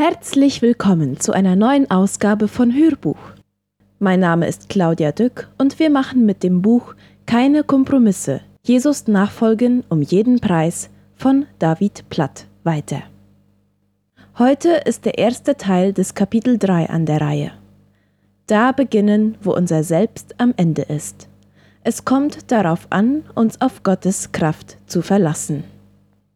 Herzlich willkommen zu einer neuen Ausgabe von Hörbuch. Mein Name ist Claudia Dück und wir machen mit dem Buch Keine Kompromisse. Jesus nachfolgen um jeden Preis von David Platt weiter. Heute ist der erste Teil des Kapitel 3 an der Reihe. Da beginnen, wo unser Selbst am Ende ist. Es kommt darauf an, uns auf Gottes Kraft zu verlassen.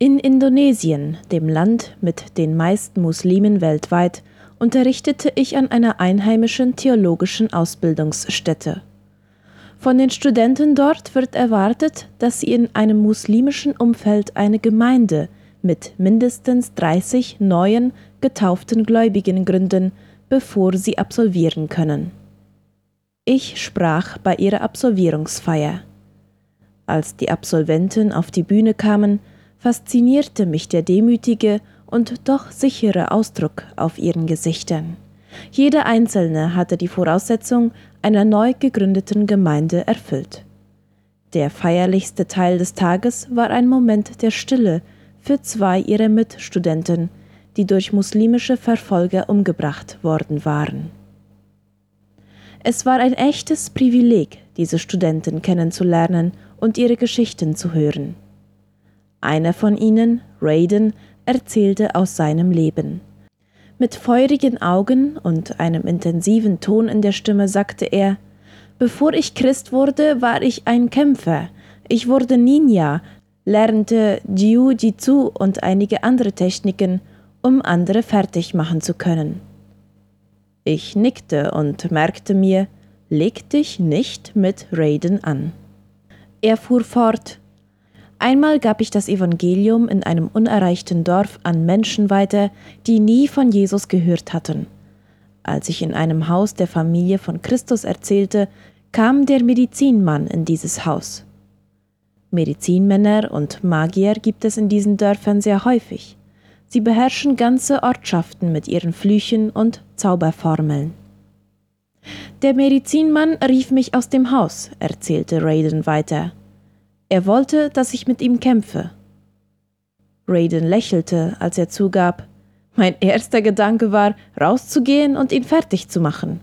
In Indonesien, dem Land mit den meisten Muslimen weltweit, unterrichtete ich an einer einheimischen theologischen Ausbildungsstätte. Von den Studenten dort wird erwartet, dass sie in einem muslimischen Umfeld eine Gemeinde mit mindestens 30 neuen getauften Gläubigen gründen, bevor sie absolvieren können. Ich sprach bei ihrer Absolvierungsfeier. Als die Absolventen auf die Bühne kamen, faszinierte mich der demütige und doch sichere Ausdruck auf ihren Gesichtern. Jeder einzelne hatte die Voraussetzung einer neu gegründeten Gemeinde erfüllt. Der feierlichste Teil des Tages war ein Moment der Stille für zwei ihrer Mitstudenten, die durch muslimische Verfolger umgebracht worden waren. Es war ein echtes Privileg, diese Studenten kennenzulernen und ihre Geschichten zu hören. Einer von ihnen, Raiden, erzählte aus seinem Leben. Mit feurigen Augen und einem intensiven Ton in der Stimme sagte er Bevor ich Christ wurde, war ich ein Kämpfer. Ich wurde Ninja, lernte Jiu-Jitsu und einige andere Techniken, um andere fertig machen zu können. Ich nickte und merkte mir, leg dich nicht mit Raiden an. Er fuhr fort, Einmal gab ich das Evangelium in einem unerreichten Dorf an Menschen weiter, die nie von Jesus gehört hatten. Als ich in einem Haus der Familie von Christus erzählte, kam der Medizinmann in dieses Haus. Medizinmänner und Magier gibt es in diesen Dörfern sehr häufig. Sie beherrschen ganze Ortschaften mit ihren Flüchen und Zauberformeln. Der Medizinmann rief mich aus dem Haus, erzählte Raiden weiter. Er wollte, dass ich mit ihm kämpfe. Raiden lächelte, als er zugab, mein erster Gedanke war, rauszugehen und ihn fertig zu machen.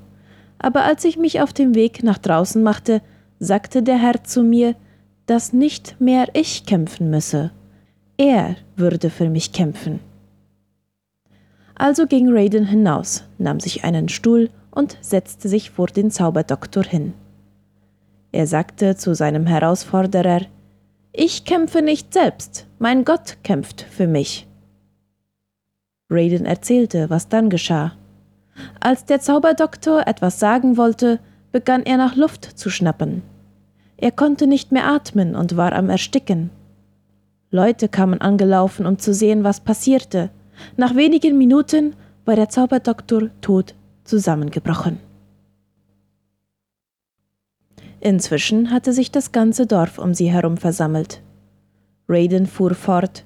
Aber als ich mich auf dem Weg nach draußen machte, sagte der Herr zu mir, dass nicht mehr ich kämpfen müsse. Er würde für mich kämpfen. Also ging Raiden hinaus, nahm sich einen Stuhl und setzte sich vor den Zauberdoktor hin. Er sagte zu seinem Herausforderer, ich kämpfe nicht selbst, mein Gott kämpft für mich. Raiden erzählte, was dann geschah. Als der Zauberdoktor etwas sagen wollte, begann er nach Luft zu schnappen. Er konnte nicht mehr atmen und war am Ersticken. Leute kamen angelaufen, um zu sehen, was passierte. Nach wenigen Minuten war der Zauberdoktor tot zusammengebrochen. Inzwischen hatte sich das ganze Dorf um sie herum versammelt. Raiden fuhr fort.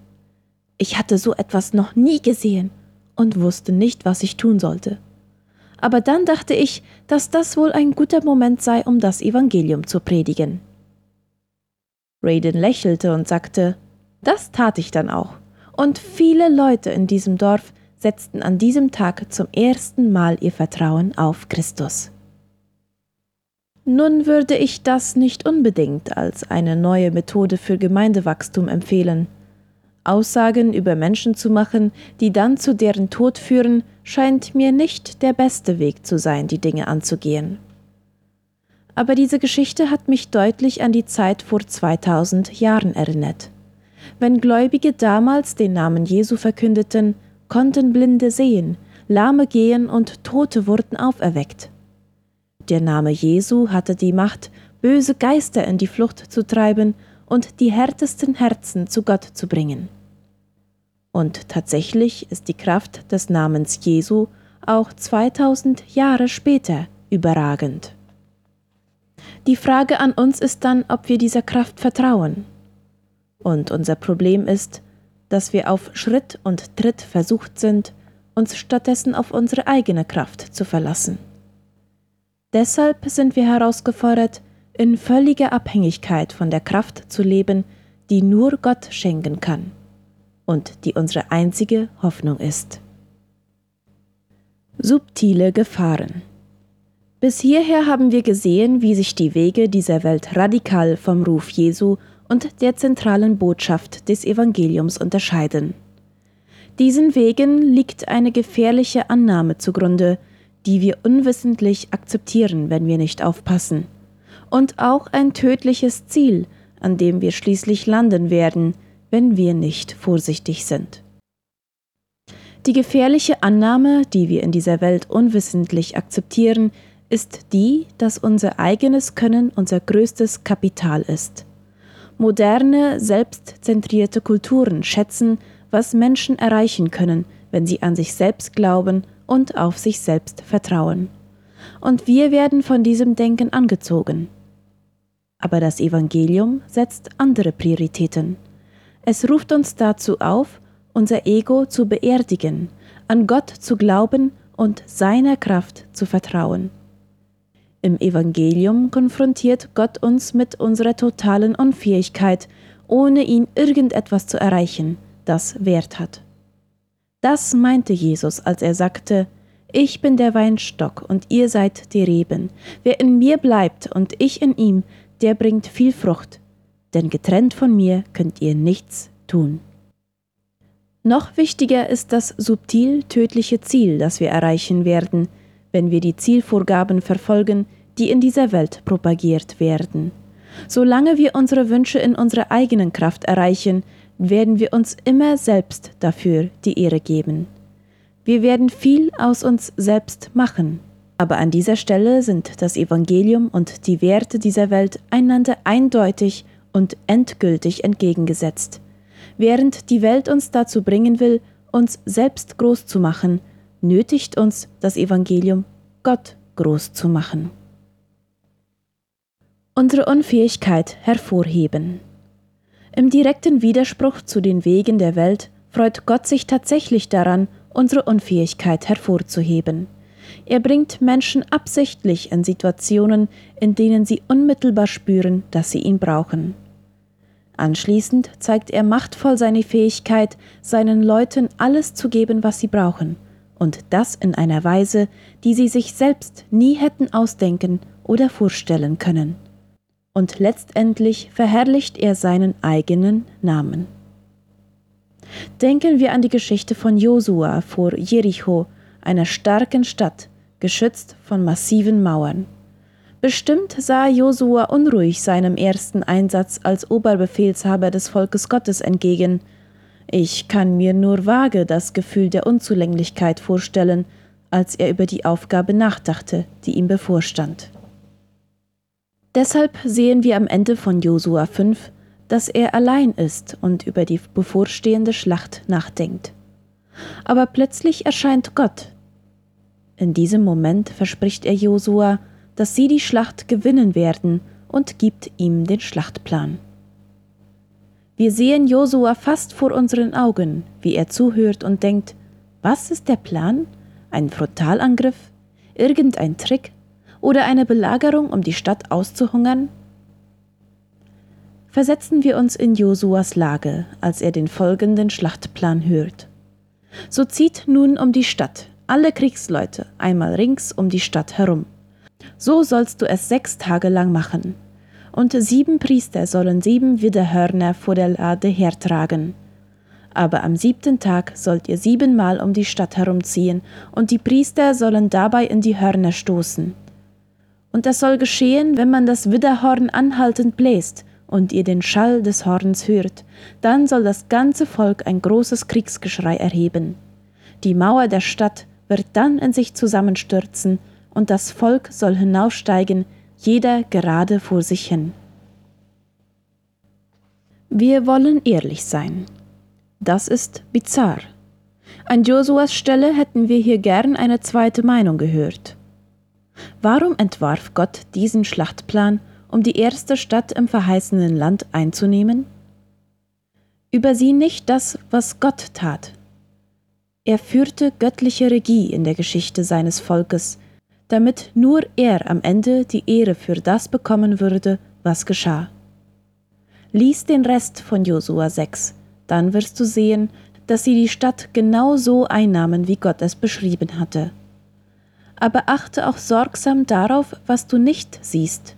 Ich hatte so etwas noch nie gesehen und wusste nicht, was ich tun sollte. Aber dann dachte ich, dass das wohl ein guter Moment sei, um das Evangelium zu predigen. Raiden lächelte und sagte, das tat ich dann auch. Und viele Leute in diesem Dorf setzten an diesem Tag zum ersten Mal ihr Vertrauen auf Christus. Nun würde ich das nicht unbedingt als eine neue Methode für Gemeindewachstum empfehlen. Aussagen über Menschen zu machen, die dann zu deren Tod führen, scheint mir nicht der beste Weg zu sein, die Dinge anzugehen. Aber diese Geschichte hat mich deutlich an die Zeit vor 2000 Jahren erinnert. Wenn Gläubige damals den Namen Jesu verkündeten, konnten Blinde sehen, Lahme gehen und Tote wurden auferweckt. Der Name Jesu hatte die Macht, böse Geister in die Flucht zu treiben und die härtesten Herzen zu Gott zu bringen. Und tatsächlich ist die Kraft des Namens Jesu auch 2000 Jahre später überragend. Die Frage an uns ist dann, ob wir dieser Kraft vertrauen. Und unser Problem ist, dass wir auf Schritt und Tritt versucht sind, uns stattdessen auf unsere eigene Kraft zu verlassen. Deshalb sind wir herausgefordert, in völliger Abhängigkeit von der Kraft zu leben, die nur Gott schenken kann und die unsere einzige Hoffnung ist. Subtile Gefahren Bis hierher haben wir gesehen, wie sich die Wege dieser Welt radikal vom Ruf Jesu und der zentralen Botschaft des Evangeliums unterscheiden. Diesen Wegen liegt eine gefährliche Annahme zugrunde, die wir unwissentlich akzeptieren, wenn wir nicht aufpassen, und auch ein tödliches Ziel, an dem wir schließlich landen werden, wenn wir nicht vorsichtig sind. Die gefährliche Annahme, die wir in dieser Welt unwissentlich akzeptieren, ist die, dass unser eigenes Können unser größtes Kapital ist. Moderne, selbstzentrierte Kulturen schätzen, was Menschen erreichen können, wenn sie an sich selbst glauben und auf sich selbst vertrauen. Und wir werden von diesem Denken angezogen. Aber das Evangelium setzt andere Prioritäten. Es ruft uns dazu auf, unser Ego zu beerdigen, an Gott zu glauben und seiner Kraft zu vertrauen. Im Evangelium konfrontiert Gott uns mit unserer totalen Unfähigkeit, ohne ihn irgendetwas zu erreichen, das Wert hat. Das meinte Jesus, als er sagte, Ich bin der Weinstock und ihr seid die Reben. Wer in mir bleibt und ich in ihm, der bringt viel Frucht, denn getrennt von mir könnt ihr nichts tun. Noch wichtiger ist das subtil tödliche Ziel, das wir erreichen werden, wenn wir die Zielvorgaben verfolgen, die in dieser Welt propagiert werden. Solange wir unsere Wünsche in unserer eigenen Kraft erreichen, werden wir uns immer selbst dafür die Ehre geben. Wir werden viel aus uns selbst machen. Aber an dieser Stelle sind das Evangelium und die Werte dieser Welt einander eindeutig und endgültig entgegengesetzt. Während die Welt uns dazu bringen will, uns selbst groß zu machen, nötigt uns das Evangelium, Gott groß zu machen. Unsere Unfähigkeit hervorheben. Im direkten Widerspruch zu den Wegen der Welt freut Gott sich tatsächlich daran, unsere Unfähigkeit hervorzuheben. Er bringt Menschen absichtlich in Situationen, in denen sie unmittelbar spüren, dass sie ihn brauchen. Anschließend zeigt er machtvoll seine Fähigkeit, seinen Leuten alles zu geben, was sie brauchen, und das in einer Weise, die sie sich selbst nie hätten ausdenken oder vorstellen können. Und letztendlich verherrlicht er seinen eigenen Namen. Denken wir an die Geschichte von Josua vor Jericho, einer starken Stadt, geschützt von massiven Mauern. Bestimmt sah Josua unruhig seinem ersten Einsatz als Oberbefehlshaber des Volkes Gottes entgegen. Ich kann mir nur vage das Gefühl der Unzulänglichkeit vorstellen, als er über die Aufgabe nachdachte, die ihm bevorstand. Deshalb sehen wir am Ende von Josua 5, dass er allein ist und über die bevorstehende Schlacht nachdenkt. Aber plötzlich erscheint Gott. In diesem Moment verspricht er Josua, dass sie die Schlacht gewinnen werden und gibt ihm den Schlachtplan. Wir sehen Josua fast vor unseren Augen, wie er zuhört und denkt, was ist der Plan? Ein Frontalangriff? Irgendein Trick? Oder eine Belagerung, um die Stadt auszuhungern? Versetzen wir uns in Josuas Lage, als er den folgenden Schlachtplan hört. So zieht nun um die Stadt alle Kriegsleute einmal rings um die Stadt herum. So sollst du es sechs Tage lang machen. Und sieben Priester sollen sieben Widderhörner vor der Lade hertragen. Aber am siebten Tag sollt ihr siebenmal um die Stadt herumziehen, und die Priester sollen dabei in die Hörner stoßen. Und das soll geschehen, wenn man das Widderhorn anhaltend bläst und ihr den Schall des Horns hört, dann soll das ganze Volk ein großes Kriegsgeschrei erheben. Die Mauer der Stadt wird dann in sich zusammenstürzen, und das Volk soll hinaufsteigen, jeder gerade vor sich hin. Wir wollen ehrlich sein. Das ist bizarr. An Josuas Stelle hätten wir hier gern eine zweite Meinung gehört. Warum entwarf Gott diesen Schlachtplan, um die erste Stadt im verheißenen Land einzunehmen? Übersieh nicht das, was Gott tat. Er führte göttliche Regie in der Geschichte seines Volkes, damit nur er am Ende die Ehre für das bekommen würde, was geschah. Lies den Rest von Josua 6, dann wirst du sehen, dass sie die Stadt genau so einnahmen, wie Gott es beschrieben hatte. Aber achte auch sorgsam darauf, was du nicht siehst.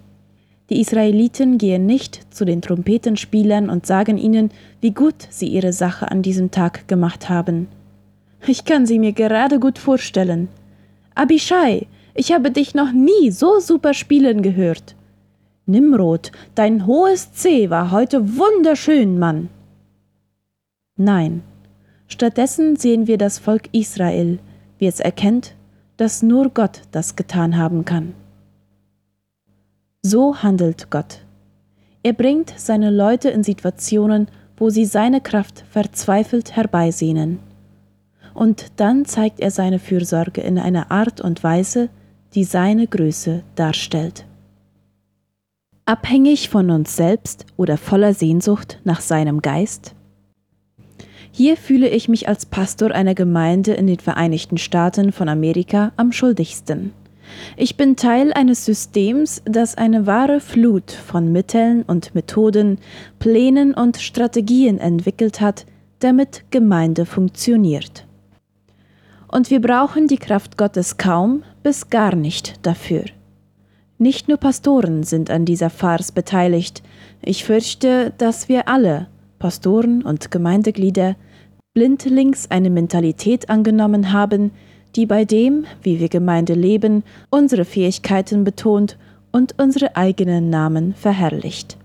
Die Israeliten gehen nicht zu den Trompetenspielern und sagen ihnen, wie gut sie ihre Sache an diesem Tag gemacht haben. Ich kann sie mir gerade gut vorstellen. Abishai, ich habe dich noch nie so super spielen gehört. Nimrod, dein hohes C war heute wunderschön, Mann. Nein, stattdessen sehen wir das Volk Israel, wie es erkennt, dass nur Gott das getan haben kann. So handelt Gott. Er bringt seine Leute in Situationen, wo sie seine Kraft verzweifelt herbeisehnen. Und dann zeigt er seine Fürsorge in einer Art und Weise, die seine Größe darstellt. Abhängig von uns selbst oder voller Sehnsucht nach seinem Geist? Hier fühle ich mich als Pastor einer Gemeinde in den Vereinigten Staaten von Amerika am schuldigsten. Ich bin Teil eines Systems, das eine wahre Flut von Mitteln und Methoden, Plänen und Strategien entwickelt hat, damit Gemeinde funktioniert. Und wir brauchen die Kraft Gottes kaum bis gar nicht dafür. Nicht nur Pastoren sind an dieser Farce beteiligt. Ich fürchte, dass wir alle, Pastoren und Gemeindeglieder, blindlings eine Mentalität angenommen haben, die bei dem, wie wir Gemeinde leben, unsere Fähigkeiten betont und unsere eigenen Namen verherrlicht.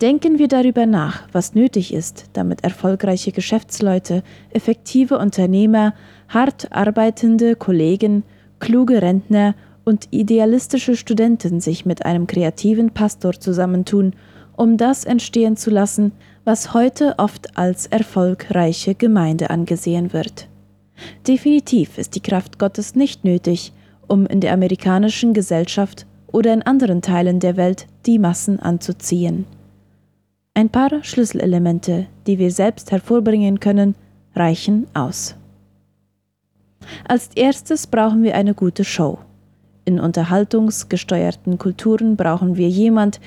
Denken wir darüber nach, was nötig ist, damit erfolgreiche Geschäftsleute, effektive Unternehmer, hart arbeitende Kollegen, kluge Rentner und idealistische Studenten sich mit einem kreativen Pastor zusammentun, um das entstehen zu lassen, was heute oft als erfolgreiche Gemeinde angesehen wird. Definitiv ist die Kraft Gottes nicht nötig, um in der amerikanischen Gesellschaft oder in anderen Teilen der Welt die Massen anzuziehen. Ein paar Schlüsselelemente, die wir selbst hervorbringen können, reichen aus. Als erstes brauchen wir eine gute Show. In unterhaltungsgesteuerten Kulturen brauchen wir jemand,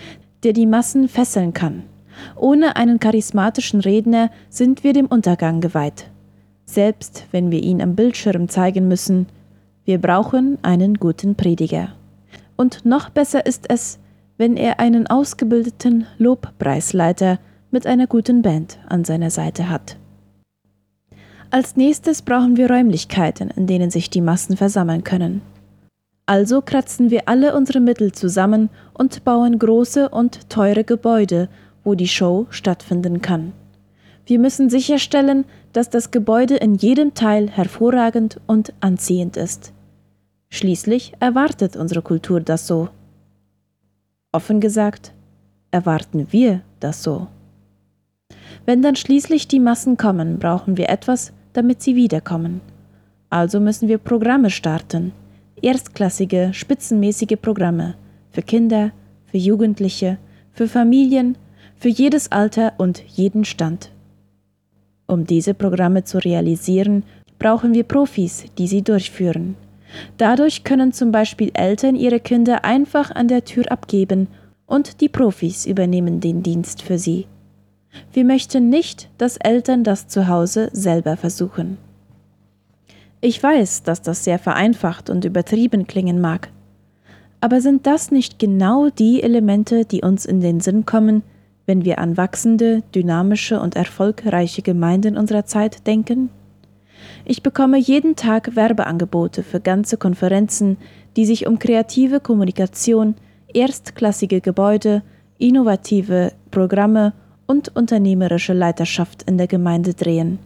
der die Massen fesseln kann. Ohne einen charismatischen Redner sind wir dem Untergang geweiht selbst wenn wir ihn am Bildschirm zeigen müssen. Wir brauchen einen guten Prediger. Und noch besser ist es, wenn er einen ausgebildeten Lobpreisleiter mit einer guten Band an seiner Seite hat. Als nächstes brauchen wir Räumlichkeiten, in denen sich die Massen versammeln können. Also kratzen wir alle unsere Mittel zusammen und bauen große und teure Gebäude, wo die Show stattfinden kann. Wir müssen sicherstellen, dass das Gebäude in jedem Teil hervorragend und anziehend ist. Schließlich erwartet unsere Kultur das so. Offen gesagt, erwarten wir das so. Wenn dann schließlich die Massen kommen, brauchen wir etwas, damit sie wiederkommen. Also müssen wir Programme starten, erstklassige, spitzenmäßige Programme für Kinder, für Jugendliche, für Familien, für jedes Alter und jeden Stand. Um diese Programme zu realisieren, brauchen wir Profis, die sie durchführen. Dadurch können zum Beispiel Eltern ihre Kinder einfach an der Tür abgeben und die Profis übernehmen den Dienst für sie. Wir möchten nicht, dass Eltern das zu Hause selber versuchen. Ich weiß, dass das sehr vereinfacht und übertrieben klingen mag. Aber sind das nicht genau die Elemente, die uns in den Sinn kommen, wenn wir an wachsende, dynamische und erfolgreiche Gemeinden unserer Zeit denken? Ich bekomme jeden Tag Werbeangebote für ganze Konferenzen, die sich um kreative Kommunikation, erstklassige Gebäude, innovative Programme und unternehmerische Leiterschaft in der Gemeinde drehen.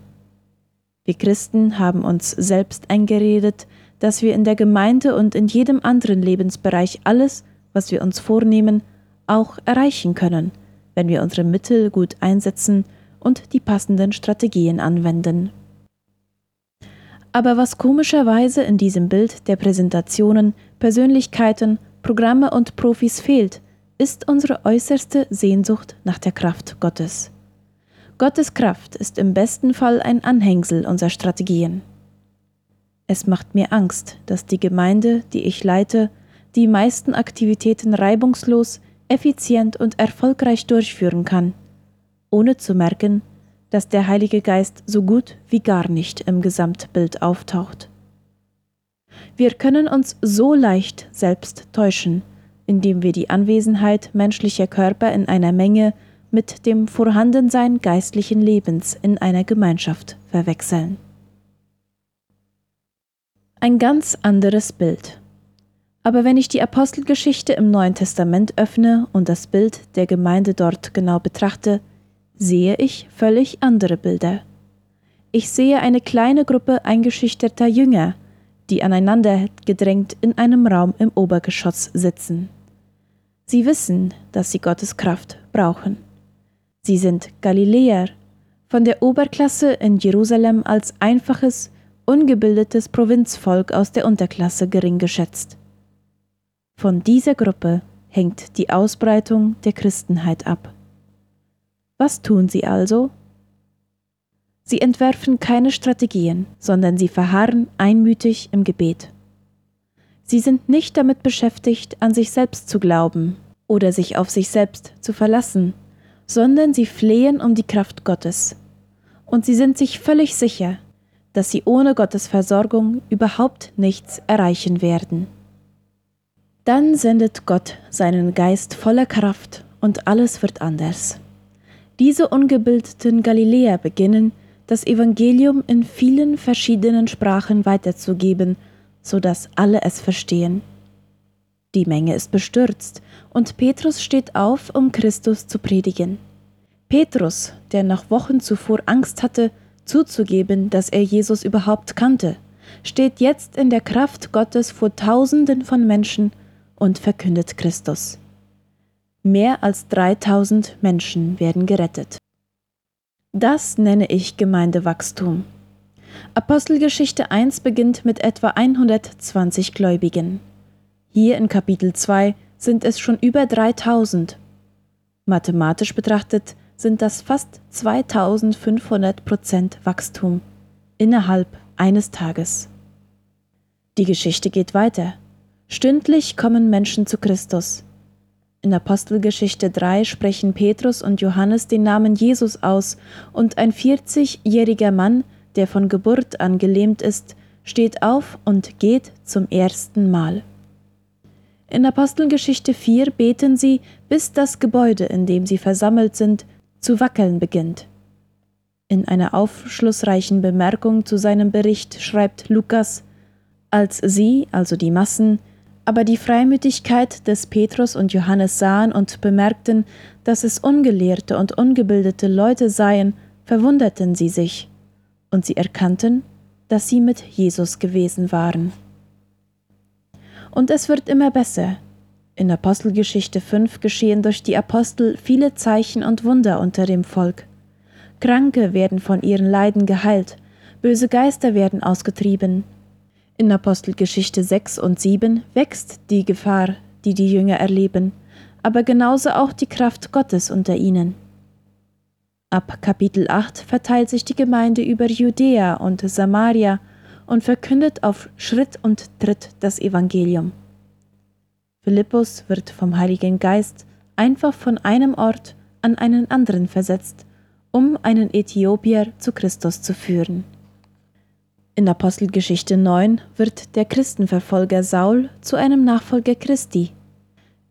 Wir Christen haben uns selbst eingeredet, dass wir in der Gemeinde und in jedem anderen Lebensbereich alles, was wir uns vornehmen, auch erreichen können – wenn wir unsere Mittel gut einsetzen und die passenden Strategien anwenden. Aber was komischerweise in diesem Bild der Präsentationen, Persönlichkeiten, Programme und Profis fehlt, ist unsere äußerste Sehnsucht nach der Kraft Gottes. Gottes Kraft ist im besten Fall ein Anhängsel unserer Strategien. Es macht mir Angst, dass die Gemeinde, die ich leite, die meisten Aktivitäten reibungslos, effizient und erfolgreich durchführen kann, ohne zu merken, dass der Heilige Geist so gut wie gar nicht im Gesamtbild auftaucht. Wir können uns so leicht selbst täuschen, indem wir die Anwesenheit menschlicher Körper in einer Menge mit dem Vorhandensein geistlichen Lebens in einer Gemeinschaft verwechseln. Ein ganz anderes Bild. Aber wenn ich die Apostelgeschichte im Neuen Testament öffne und das Bild der Gemeinde dort genau betrachte, sehe ich völlig andere Bilder. Ich sehe eine kleine Gruppe eingeschüchterter Jünger, die aneinander gedrängt in einem Raum im Obergeschoss sitzen. Sie wissen, dass sie Gottes Kraft brauchen. Sie sind Galiläer, von der Oberklasse in Jerusalem als einfaches, ungebildetes Provinzvolk aus der Unterklasse gering geschätzt. Von dieser Gruppe hängt die Ausbreitung der Christenheit ab. Was tun sie also? Sie entwerfen keine Strategien, sondern sie verharren einmütig im Gebet. Sie sind nicht damit beschäftigt, an sich selbst zu glauben oder sich auf sich selbst zu verlassen, sondern sie flehen um die Kraft Gottes. Und sie sind sich völlig sicher, dass sie ohne Gottes Versorgung überhaupt nichts erreichen werden. Dann sendet Gott seinen Geist voller Kraft und alles wird anders. Diese ungebildeten Galiläer beginnen, das Evangelium in vielen verschiedenen Sprachen weiterzugeben, so dass alle es verstehen. Die Menge ist bestürzt, und Petrus steht auf, um Christus zu predigen. Petrus, der noch Wochen zuvor Angst hatte, zuzugeben, dass er Jesus überhaupt kannte, steht jetzt in der Kraft Gottes vor Tausenden von Menschen und verkündet Christus. Mehr als 3000 Menschen werden gerettet. Das nenne ich Gemeindewachstum. Apostelgeschichte 1 beginnt mit etwa 120 Gläubigen. Hier in Kapitel 2 sind es schon über 3000. Mathematisch betrachtet sind das fast 2500 Prozent Wachstum innerhalb eines Tages. Die Geschichte geht weiter. Stündlich kommen Menschen zu Christus. In Apostelgeschichte 3 sprechen Petrus und Johannes den Namen Jesus aus und ein 40-jähriger Mann, der von Geburt an gelähmt ist, steht auf und geht zum ersten Mal. In Apostelgeschichte 4 beten sie, bis das Gebäude, in dem sie versammelt sind, zu wackeln beginnt. In einer aufschlussreichen Bemerkung zu seinem Bericht schreibt Lukas, als sie, also die Massen, aber die Freimütigkeit des Petrus und Johannes sahen und bemerkten, dass es ungelehrte und ungebildete Leute seien, verwunderten sie sich, und sie erkannten, dass sie mit Jesus gewesen waren. Und es wird immer besser. In Apostelgeschichte 5 geschehen durch die Apostel viele Zeichen und Wunder unter dem Volk. Kranke werden von ihren Leiden geheilt, böse Geister werden ausgetrieben. In Apostelgeschichte 6 und 7 wächst die Gefahr, die die Jünger erleben, aber genauso auch die Kraft Gottes unter ihnen. Ab Kapitel 8 verteilt sich die Gemeinde über Judäa und Samaria und verkündet auf Schritt und Tritt das Evangelium. Philippus wird vom Heiligen Geist einfach von einem Ort an einen anderen versetzt, um einen Äthiopier zu Christus zu führen. In Apostelgeschichte 9 wird der Christenverfolger Saul zu einem Nachfolger Christi.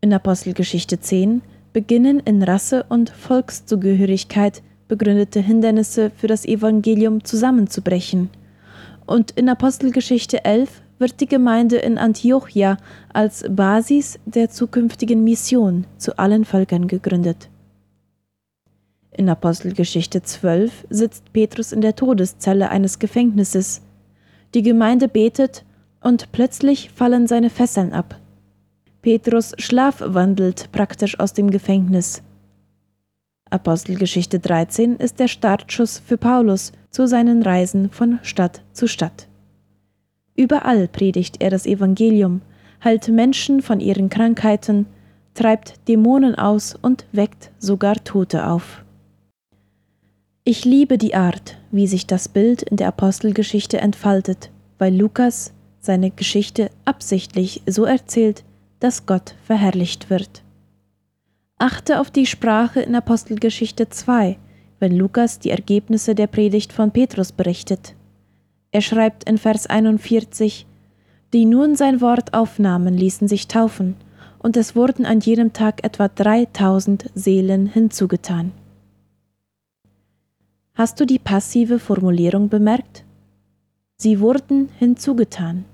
In Apostelgeschichte 10 beginnen in Rasse und Volkszugehörigkeit begründete Hindernisse für das Evangelium zusammenzubrechen – und in Apostelgeschichte 11 wird die Gemeinde in Antiochia als Basis der zukünftigen Mission zu allen Völkern gegründet. In Apostelgeschichte 12 sitzt Petrus in der Todeszelle eines Gefängnisses. Die Gemeinde betet und plötzlich fallen seine Fesseln ab. Petrus schlafwandelt praktisch aus dem Gefängnis. Apostelgeschichte 13 ist der Startschuss für Paulus zu seinen Reisen von Stadt zu Stadt. Überall predigt er das Evangelium, heilt Menschen von ihren Krankheiten, treibt Dämonen aus und weckt sogar Tote auf. Ich liebe die Art, wie sich das Bild in der Apostelgeschichte entfaltet, weil Lukas seine Geschichte absichtlich so erzählt, dass Gott verherrlicht wird. Achte auf die Sprache in Apostelgeschichte 2, wenn Lukas die Ergebnisse der Predigt von Petrus berichtet. Er schreibt in Vers 41, Die nun sein Wort aufnahmen, ließen sich taufen, und es wurden an jedem Tag etwa 3000 Seelen hinzugetan. Hast du die passive Formulierung bemerkt? Sie wurden hinzugetan.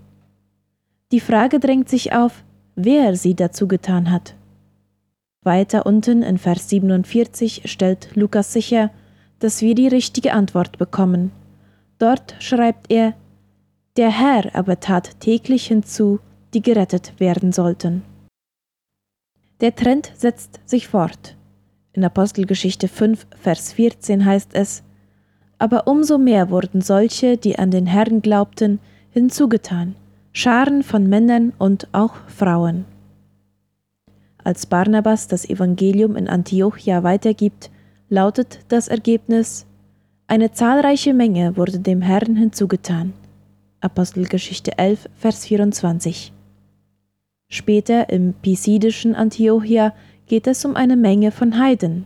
Die Frage drängt sich auf, wer sie dazu getan hat. Weiter unten in Vers 47 stellt Lukas sicher, dass wir die richtige Antwort bekommen. Dort schreibt er, der Herr aber tat täglich hinzu, die gerettet werden sollten. Der Trend setzt sich fort. In Apostelgeschichte 5, Vers 14 heißt es, aber umso mehr wurden solche, die an den Herrn glaubten, hinzugetan, Scharen von Männern und auch Frauen. Als Barnabas das Evangelium in Antiochia weitergibt, lautet das Ergebnis Eine zahlreiche Menge wurde dem Herrn hinzugetan. Apostelgeschichte 11, Vers 24. Später im pisidischen Antiochia geht es um eine Menge von Heiden.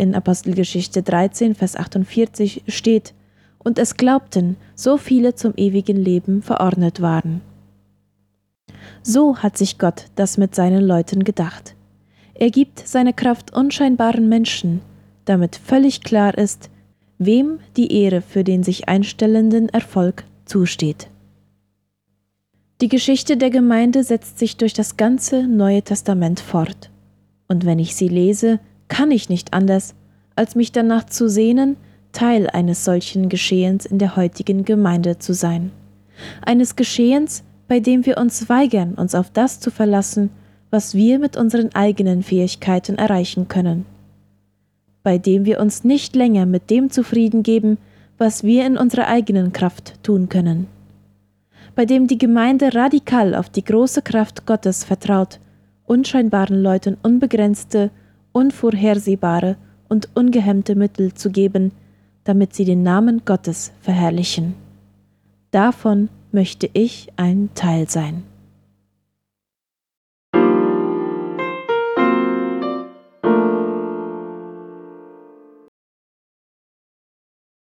In Apostelgeschichte 13, Vers 48 steht, und es glaubten, so viele zum ewigen Leben verordnet waren. So hat sich Gott das mit seinen Leuten gedacht. Er gibt seine Kraft unscheinbaren Menschen, damit völlig klar ist, wem die Ehre für den sich einstellenden Erfolg zusteht. Die Geschichte der Gemeinde setzt sich durch das ganze Neue Testament fort. Und wenn ich sie lese, kann ich nicht anders, als mich danach zu sehnen, Teil eines solchen Geschehens in der heutigen Gemeinde zu sein. Eines Geschehens, bei dem wir uns weigern, uns auf das zu verlassen, was wir mit unseren eigenen Fähigkeiten erreichen können. Bei dem wir uns nicht länger mit dem zufrieden geben, was wir in unserer eigenen Kraft tun können. Bei dem die Gemeinde radikal auf die große Kraft Gottes vertraut, unscheinbaren Leuten unbegrenzte, unvorhersehbare und ungehemmte Mittel zu geben, damit sie den Namen Gottes verherrlichen. Davon möchte ich ein Teil sein.